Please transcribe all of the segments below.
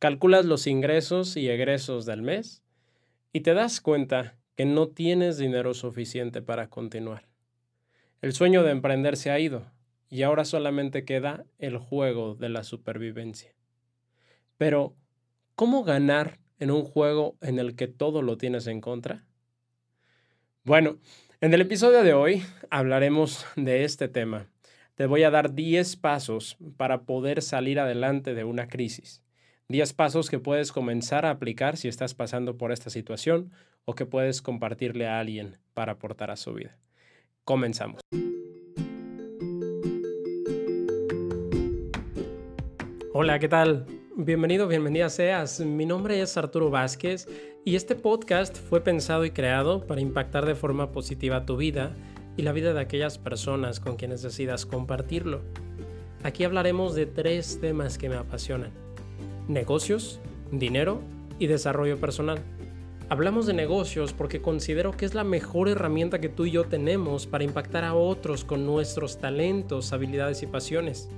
calculas los ingresos y egresos del mes y te das cuenta que no tienes dinero suficiente para continuar. El sueño de emprender se ha ido y ahora solamente queda el juego de la supervivencia. Pero, ¿cómo ganar en un juego en el que todo lo tienes en contra? Bueno, en el episodio de hoy hablaremos de este tema. Te voy a dar 10 pasos para poder salir adelante de una crisis. 10 pasos que puedes comenzar a aplicar si estás pasando por esta situación o que puedes compartirle a alguien para aportar a su vida. Comenzamos. Hola, ¿qué tal? Bienvenido, bienvenida seas. Mi nombre es Arturo Vázquez y este podcast fue pensado y creado para impactar de forma positiva tu vida y la vida de aquellas personas con quienes decidas compartirlo. Aquí hablaremos de tres temas que me apasionan negocios, dinero y desarrollo personal. Hablamos de negocios porque considero que es la mejor herramienta que tú y yo tenemos para impactar a otros con nuestros talentos, habilidades y pasiones.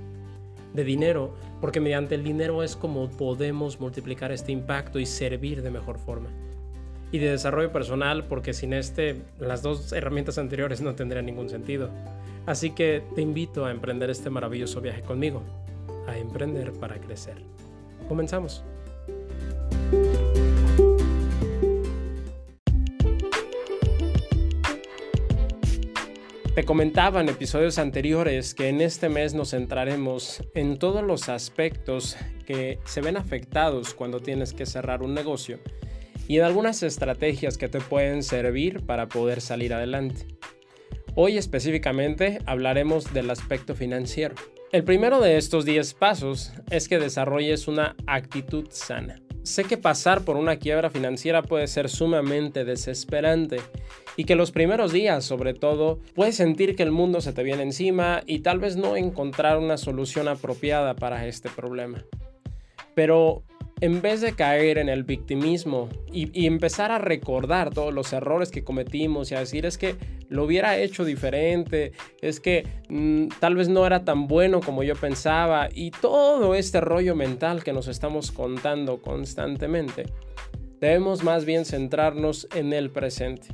De dinero, porque mediante el dinero es como podemos multiplicar este impacto y servir de mejor forma. Y de desarrollo personal, porque sin este, las dos herramientas anteriores no tendrían ningún sentido. Así que te invito a emprender este maravilloso viaje conmigo, a emprender para crecer. Comenzamos. Te comentaba en episodios anteriores que en este mes nos centraremos en todos los aspectos que se ven afectados cuando tienes que cerrar un negocio y en algunas estrategias que te pueden servir para poder salir adelante. Hoy específicamente hablaremos del aspecto financiero. El primero de estos 10 pasos es que desarrolles una actitud sana. Sé que pasar por una quiebra financiera puede ser sumamente desesperante y que los primeros días, sobre todo, puedes sentir que el mundo se te viene encima y tal vez no encontrar una solución apropiada para este problema. Pero en vez de caer en el victimismo y, empezar a recordar todos los errores que cometimos y a decir es que lo hubiera hecho diferente, es que mm, tal vez no era tan bueno como yo pensaba y todo este rollo mental que nos estamos contando constantemente, debemos más bien centrarnos en el presente.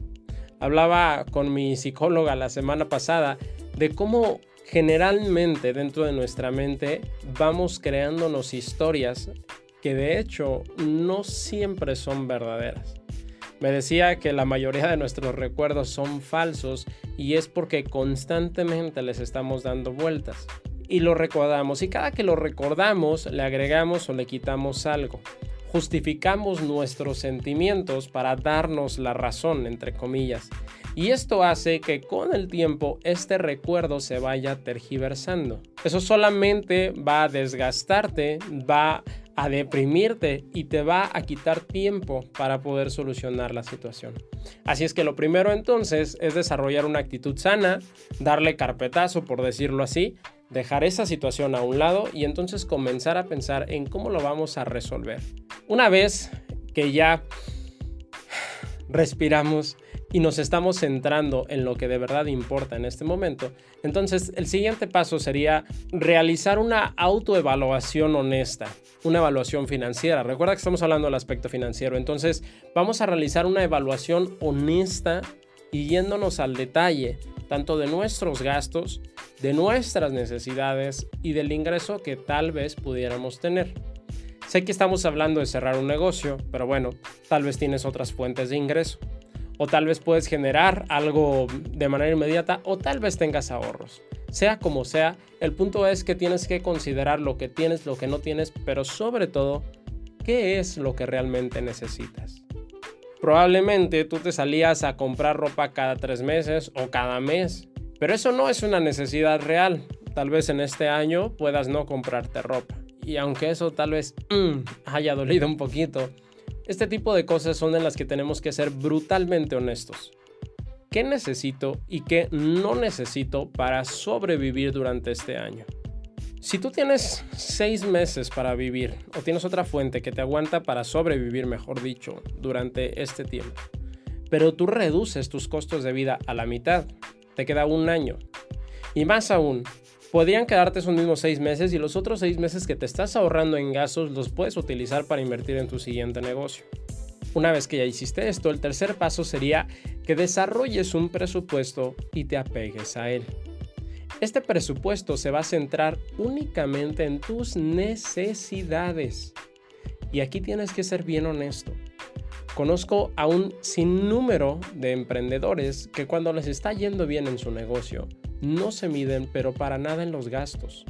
Hablaba con mi psicóloga la semana pasada de cómo generalmente dentro de nuestra mente vamos creándonos historias que de hecho no siempre son verdaderas. Me decía que la mayoría de nuestros recuerdos son falsos y es porque constantemente les estamos dando vueltas. Y lo recordamos y cada que lo recordamos le agregamos o le quitamos algo. Justificamos nuestros sentimientos para darnos la razón, entre comillas. Y esto hace que con el tiempo este recuerdo se vaya tergiversando. Eso solamente va a desgastarte, va a deprimirte y te va a quitar tiempo para poder solucionar la situación. Así es que lo primero entonces es desarrollar una actitud sana, darle carpetazo por decirlo así, dejar esa situación a un lado y entonces comenzar a pensar en cómo lo vamos a resolver. Una vez que ya respiramos, y nos estamos centrando en lo que de verdad importa en este momento, entonces el siguiente paso sería realizar una autoevaluación honesta, una evaluación financiera. Recuerda que estamos hablando del aspecto financiero, entonces vamos a realizar una evaluación honesta y yéndonos al detalle, tanto de nuestros gastos, de nuestras necesidades y del ingreso que tal vez pudiéramos tener. Sé que estamos hablando de cerrar un negocio, pero bueno, tal vez tienes otras fuentes de ingreso o tal vez puedes generar algo de manera inmediata o tal vez tengas ahorros. Sea como sea, el punto es que tienes que considerar lo que tienes, lo que no tienes, pero sobre todo, qué es lo que realmente necesitas. Probablemente tú te salías a comprar ropa cada tres meses o cada mes, pero eso no es una necesidad real. Tal vez en este año puedas no comprarte ropa. Y aunque eso tal vez mm, haya dolido un poquito, este tipo de cosas son en las que tenemos que ser brutalmente honestos. ¿Qué necesito y qué no necesito para sobrevivir durante este año? Si tú tienes seis meses para vivir o tienes otra fuente que te aguanta para sobrevivir, mejor dicho, durante este tiempo, pero tú reduces tus costos de vida a la mitad, te queda un año. Y más aún, podrían quedarte esos mismos seis meses y los otros seis meses que te estás ahorrando en gastos los puedes utilizar para invertir en tu siguiente negocio. Una vez que ya hiciste esto, el tercer paso sería que desarrolles un presupuesto y te apegues a él. Este presupuesto se va a centrar únicamente en tus necesidades. Y aquí tienes que ser bien honesto. Conozco a un sinnúmero de emprendedores que cuando les está yendo bien en su negocio, no se miden pero para nada en los gastos.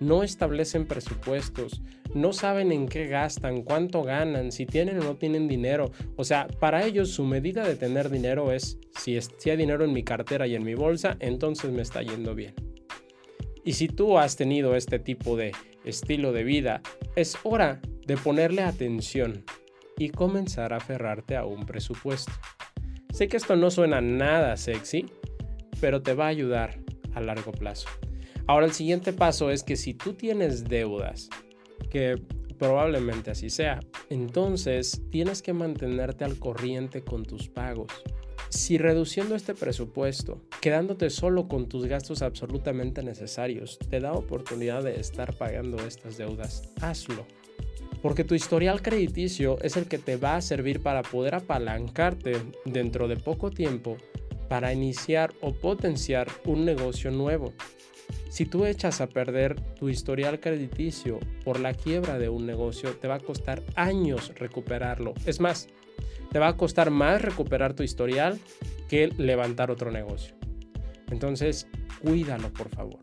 No establecen presupuestos, no saben en qué gastan, cuánto ganan, si tienen o no tienen dinero. O sea, para ellos su medida de tener dinero es si, si hay dinero en mi cartera y en mi bolsa, entonces me está yendo bien. Y si tú has tenido este tipo de estilo de vida, es hora de ponerle atención y comenzar a aferrarte a un presupuesto. Sé que esto no suena nada sexy, pero te va a ayudar a largo plazo. Ahora el siguiente paso es que si tú tienes deudas, que probablemente así sea, entonces tienes que mantenerte al corriente con tus pagos. Si reduciendo este presupuesto, quedándote solo con tus gastos absolutamente necesarios, te da oportunidad de estar pagando estas deudas, hazlo. Porque tu historial crediticio es el que te va a servir para poder apalancarte dentro de poco tiempo para iniciar o potenciar un negocio nuevo. Si tú echas a perder tu historial crediticio por la quiebra de un negocio, te va a costar años recuperarlo. Es más, te va a costar más recuperar tu historial que levantar otro negocio. Entonces, cuídalo, por favor.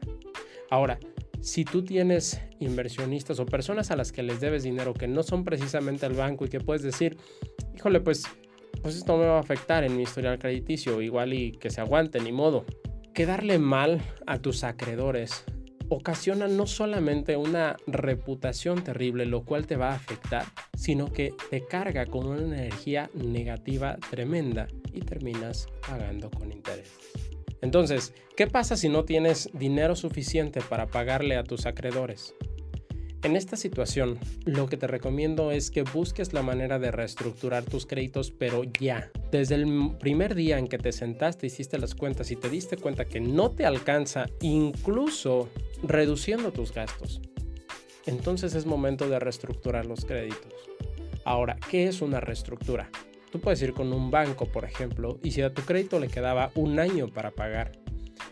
Ahora, si tú tienes inversionistas o personas a las que les debes dinero que no son precisamente al banco y que puedes decir, híjole, pues pues esto me va a afectar en mi historial crediticio, igual y que se aguante, ni modo. Quedarle mal a tus acreedores ocasiona no solamente una reputación terrible, lo cual te va a afectar, sino que te carga con una energía negativa tremenda y terminas pagando con intereses. Entonces, ¿qué pasa si no tienes dinero suficiente para pagarle a tus acreedores? En esta situación, lo que te recomiendo es que busques la manera de reestructurar tus créditos, pero ya. Desde el primer día en que te sentaste, hiciste las cuentas y te diste cuenta que no te alcanza, incluso reduciendo tus gastos. Entonces es momento de reestructurar los créditos. Ahora, ¿qué es una reestructura? Tú puedes ir con un banco, por ejemplo, y si a tu crédito le quedaba un año para pagar,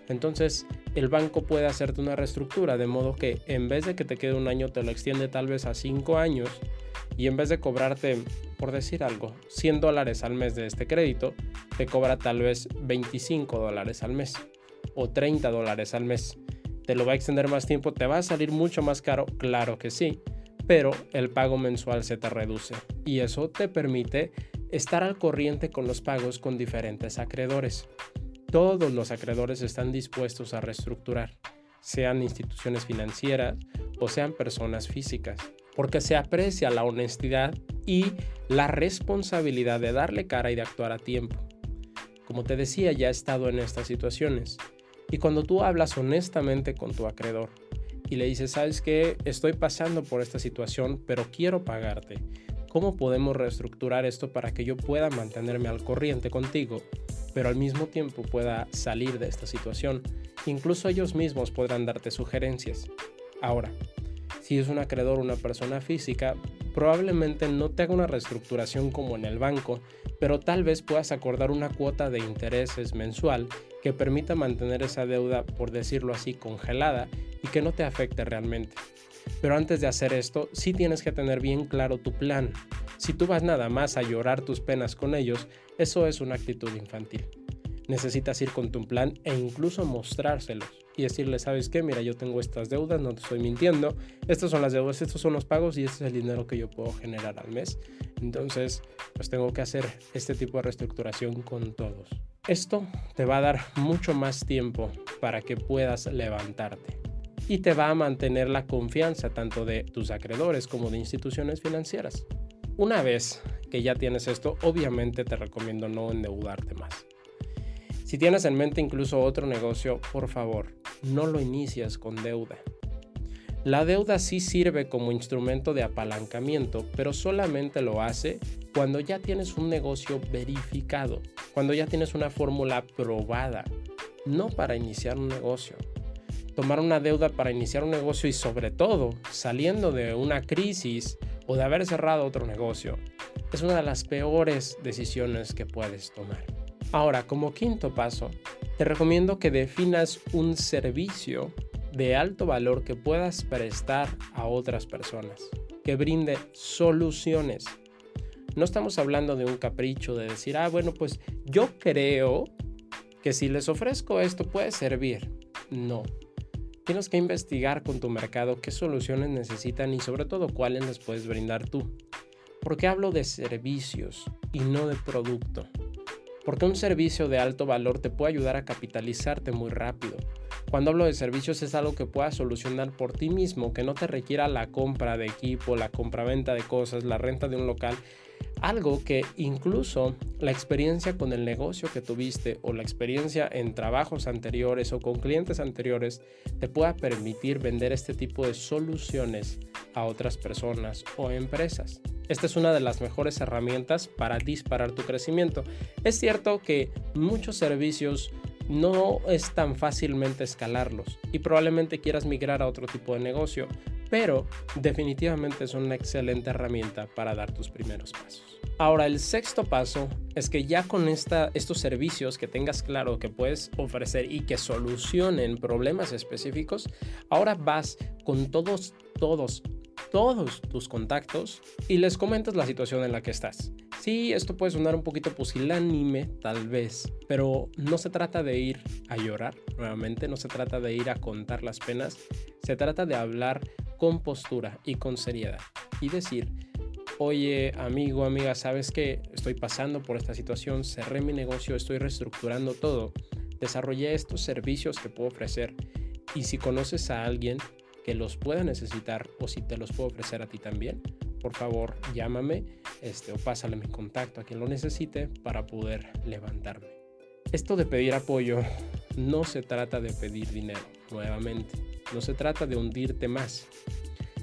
entonces el banco puede hacerte una reestructura, de modo que en vez de que te quede un año, te lo extiende tal vez a cinco años y en vez de cobrarte, por decir algo, 100 dólares al mes de este crédito, te cobra tal vez 25 dólares al mes o 30 dólares al mes. ¿Te lo va a extender más tiempo? ¿Te va a salir mucho más caro? Claro que sí, pero el pago mensual se te reduce y eso te permite estar al corriente con los pagos con diferentes acreedores todos los acreedores están dispuestos a reestructurar, sean instituciones financieras o sean personas físicas, porque se aprecia la honestidad y la responsabilidad de darle cara y de actuar a tiempo. Como te decía, ya he estado en estas situaciones. Y cuando tú hablas honestamente con tu acreedor y le dices, sabes que estoy pasando por esta situación, pero quiero pagarte, ¿cómo podemos reestructurar esto para que yo pueda mantenerme al corriente contigo pero al mismo tiempo pueda salir de esta situación. Incluso ellos mismos podrán darte sugerencias. Ahora, si es un acreedor una persona física, probablemente no te haga una reestructuración como en el banco, pero tal vez puedas acordar una cuota de intereses mensual que permita mantener esa deuda, por decirlo así, congelada y que no te afecte realmente. Pero antes de hacer esto, sí tienes que tener bien claro tu plan. Si tú vas nada más a llorar tus penas con ellos, eso es una actitud infantil. Necesitas ir con tu plan e incluso mostrárselos y decirle, ¿sabes qué? Mira, yo tengo estas deudas, no te estoy mintiendo. Estas son las deudas, estos son los pagos y este es el dinero que yo puedo generar al mes. Entonces, pues tengo que hacer este tipo de reestructuración con todos. Esto te va a dar mucho más tiempo para que puedas levantarte y te va a mantener la confianza tanto de tus acreedores como de instituciones financieras. Una vez que ya tienes esto, obviamente te recomiendo no endeudarte más. Si tienes en mente incluso otro negocio, por favor, no lo inicies con deuda. La deuda sí sirve como instrumento de apalancamiento, pero solamente lo hace cuando ya tienes un negocio verificado, cuando ya tienes una fórmula probada, no para iniciar un negocio. Tomar una deuda para iniciar un negocio y sobre todo saliendo de una crisis o de haber cerrado otro negocio es una de las peores decisiones que puedes tomar. Ahora, como quinto paso, te recomiendo que definas un servicio de alto valor que puedas prestar a otras personas, que brinde soluciones. No estamos hablando de un capricho de decir, ah, bueno, pues yo creo que si les ofrezco esto puede servir. No. Tienes que investigar con tu mercado qué soluciones necesitan y sobre todo cuáles les puedes brindar tú. ¿Por qué hablo de servicios y no de producto? Porque un servicio de alto valor te puede ayudar a capitalizarte muy rápido. Cuando hablo de servicios es algo que puedas solucionar por ti mismo, que no te requiera la compra de equipo, la compra-venta de cosas, la renta de un local, algo que incluso la experiencia con el negocio que tuviste o la experiencia en trabajos anteriores o con clientes anteriores te pueda permitir vender este tipo de soluciones a otras personas o empresas. Esta es una de las mejores herramientas para disparar tu crecimiento. Es cierto que muchos servicios no es tan fácilmente escalarlos y probablemente quieras migrar a otro tipo de negocio, pero definitivamente es una excelente herramienta para dar tus primeros pasos. Ahora, el sexto paso es que ya con esta, estos servicios que tengas claro que puedes ofrecer y que solucionen problemas específicos, ahora vas con todos, todos, todos tus contactos y les comentas la situación en la que estás. Sí, esto puede sonar un poquito pusilánime, tal vez, pero no se trata de ir a llorar, nuevamente, no se trata de ir a contar las penas, se trata de hablar con postura y con seriedad. Y decir, oye amigo, amiga, sabes que estoy pasando por esta situación, cerré mi negocio, estoy reestructurando todo, desarrollé estos servicios que puedo ofrecer. Y si conoces a alguien que los pueda necesitar o si te los puedo ofrecer a ti también, por favor llámame este, o pásale mi contacto a quien lo necesite para poder levantarme. Esto de pedir apoyo no se trata de pedir dinero, nuevamente, no se trata de hundirte más,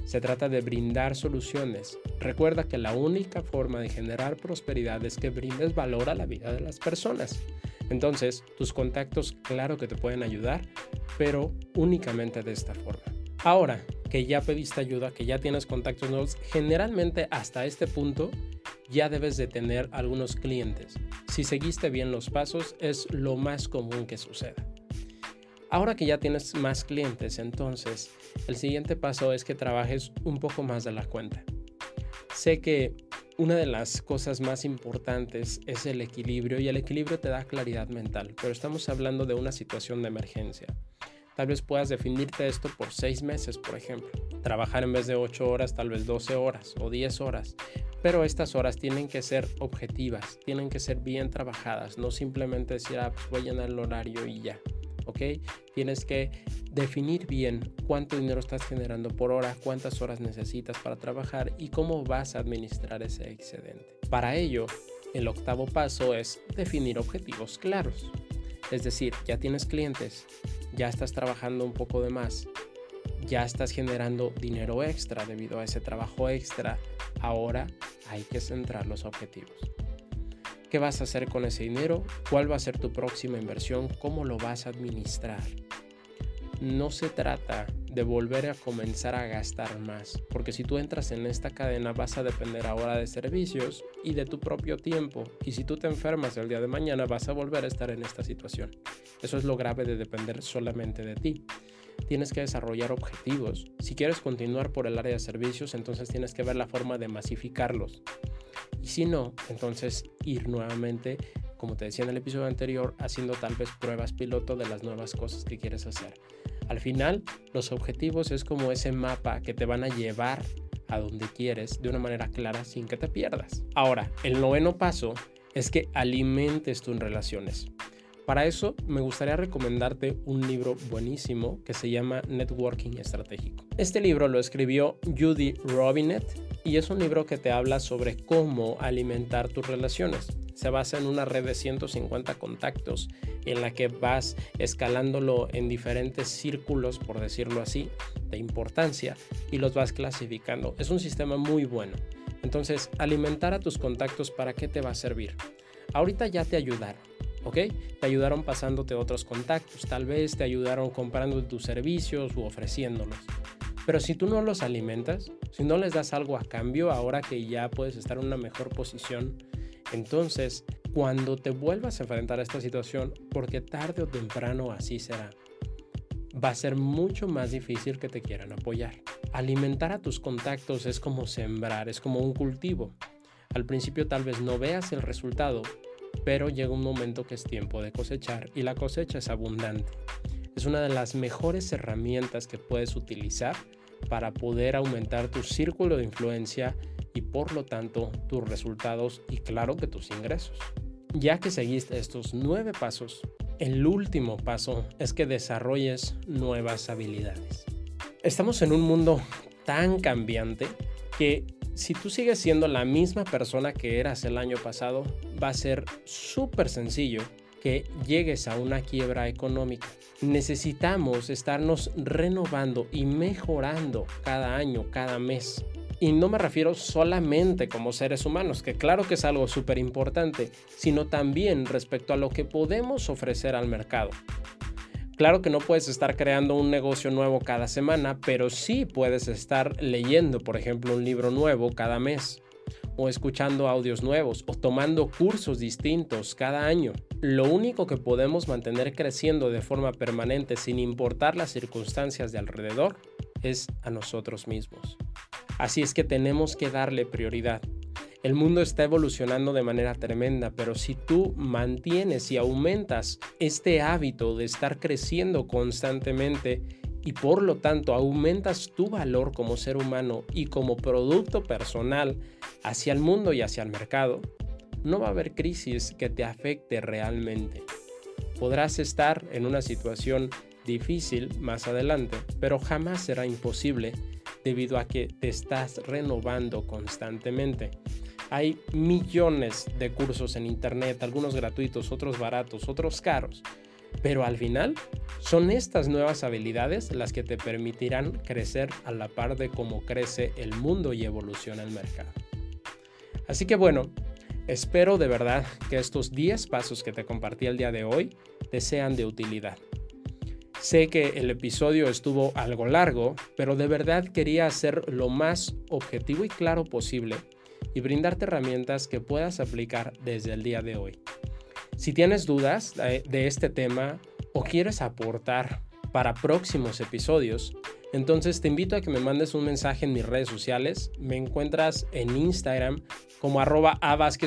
se trata de brindar soluciones. Recuerda que la única forma de generar prosperidad es que brindes valor a la vida de las personas. Entonces, tus contactos claro que te pueden ayudar, pero únicamente de esta forma. Ahora que ya pediste ayuda, que ya tienes contactos nuevos, generalmente hasta este punto ya debes de tener algunos clientes. Si seguiste bien los pasos, es lo más común que suceda. Ahora que ya tienes más clientes, entonces el siguiente paso es que trabajes un poco más de la cuenta. Sé que una de las cosas más importantes es el equilibrio y el equilibrio te da claridad mental, pero estamos hablando de una situación de emergencia. Tal vez puedas definirte esto por seis meses, por ejemplo. Trabajar en vez de 8 horas, tal vez 12 horas o 10 horas. Pero estas horas tienen que ser objetivas, tienen que ser bien trabajadas, no simplemente decir, ah, pues voy a llenar el horario y ya. ¿Ok? Tienes que definir bien cuánto dinero estás generando por hora, cuántas horas necesitas para trabajar y cómo vas a administrar ese excedente. Para ello, el octavo paso es definir objetivos claros. Es decir, ya tienes clientes, ya estás trabajando un poco de más, ya estás generando dinero extra debido a ese trabajo extra, ahora hay que centrar los objetivos. ¿Qué vas a hacer con ese dinero? ¿Cuál va a ser tu próxima inversión? ¿Cómo lo vas a administrar? No se trata de volver a comenzar a gastar más, porque si tú entras en esta cadena vas a depender ahora de servicios y de tu propio tiempo, y si tú te enfermas el día de mañana vas a volver a estar en esta situación. Eso es lo grave de depender solamente de ti. Tienes que desarrollar objetivos. Si quieres continuar por el área de servicios, entonces tienes que ver la forma de masificarlos. Y si no, entonces ir nuevamente, como te decía en el episodio anterior, haciendo tal vez pruebas piloto de las nuevas cosas que quieres hacer. Al final, los objetivos es como ese mapa que te van a llevar a donde quieres de una manera clara sin que te pierdas. Ahora, el noveno paso es que alimentes tus relaciones. Para eso me gustaría recomendarte un libro buenísimo que se llama Networking Estratégico. Este libro lo escribió Judy Robinet y es un libro que te habla sobre cómo alimentar tus relaciones. Se basa en una red de 150 contactos en la que vas escalándolo en diferentes círculos, por decirlo así, de importancia y los vas clasificando. Es un sistema muy bueno. Entonces, alimentar a tus contactos, ¿para qué te va a servir? Ahorita ya te ayudaron ¿ok? Te ayudaron pasándote otros contactos, tal vez te ayudaron comprando tus servicios u ofreciéndolos. Pero si tú no los alimentas, si no les das algo a cambio ahora que ya puedes estar en una mejor posición, entonces cuando te vuelvas a enfrentar a esta situación, porque tarde o temprano así será, va a ser mucho más difícil que te quieran apoyar. Alimentar a tus contactos es como sembrar, es como un cultivo. Al principio tal vez no veas el resultado, pero llega un momento que es tiempo de cosechar y la cosecha es abundante. Es una de las mejores herramientas que puedes utilizar para poder aumentar tu círculo de influencia y por lo tanto tus resultados y claro que tus ingresos. Ya que seguiste estos nueve pasos, el último paso es que desarrolles nuevas habilidades. Estamos en un mundo tan cambiante que si tú sigues siendo la misma persona que eras el año pasado, va a ser súper sencillo que llegues a una quiebra económica. Necesitamos estarnos renovando y mejorando cada año, cada mes. Y no me refiero solamente como seres humanos, que claro que es algo súper importante, sino también respecto a lo que podemos ofrecer al mercado. Claro que no puedes estar creando un negocio nuevo cada semana, pero sí puedes estar leyendo, por ejemplo, un libro nuevo cada mes, o escuchando audios nuevos, o tomando cursos distintos cada año. Lo único que podemos mantener creciendo de forma permanente sin importar las circunstancias de alrededor es a nosotros mismos. Así es que tenemos que darle prioridad. El mundo está evolucionando de manera tremenda, pero si tú mantienes y aumentas este hábito de estar creciendo constantemente y por lo tanto aumentas tu valor como ser humano y como producto personal hacia el mundo y hacia el mercado, no va a haber crisis que te afecte realmente. Podrás estar en una situación difícil más adelante, pero jamás será imposible debido a que te estás renovando constantemente. Hay millones de cursos en Internet, algunos gratuitos, otros baratos, otros caros, pero al final son estas nuevas habilidades las que te permitirán crecer a la par de cómo crece el mundo y evoluciona el mercado. Así que bueno, espero de verdad que estos 10 pasos que te compartí el día de hoy te sean de utilidad. Sé que el episodio estuvo algo largo, pero de verdad quería hacer lo más objetivo y claro posible y brindarte herramientas que puedas aplicar desde el día de hoy. Si tienes dudas de este tema o quieres aportar para próximos episodios, entonces te invito a que me mandes un mensaje en mis redes sociales. Me encuentras en Instagram como arroba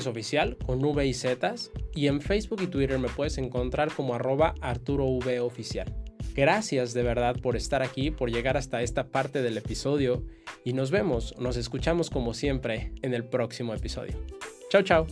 oficial con V y Z y en Facebook y Twitter me puedes encontrar como arroba Arturo V oficial. Gracias de verdad por estar aquí, por llegar hasta esta parte del episodio y nos vemos, nos escuchamos como siempre en el próximo episodio. Chao, chao.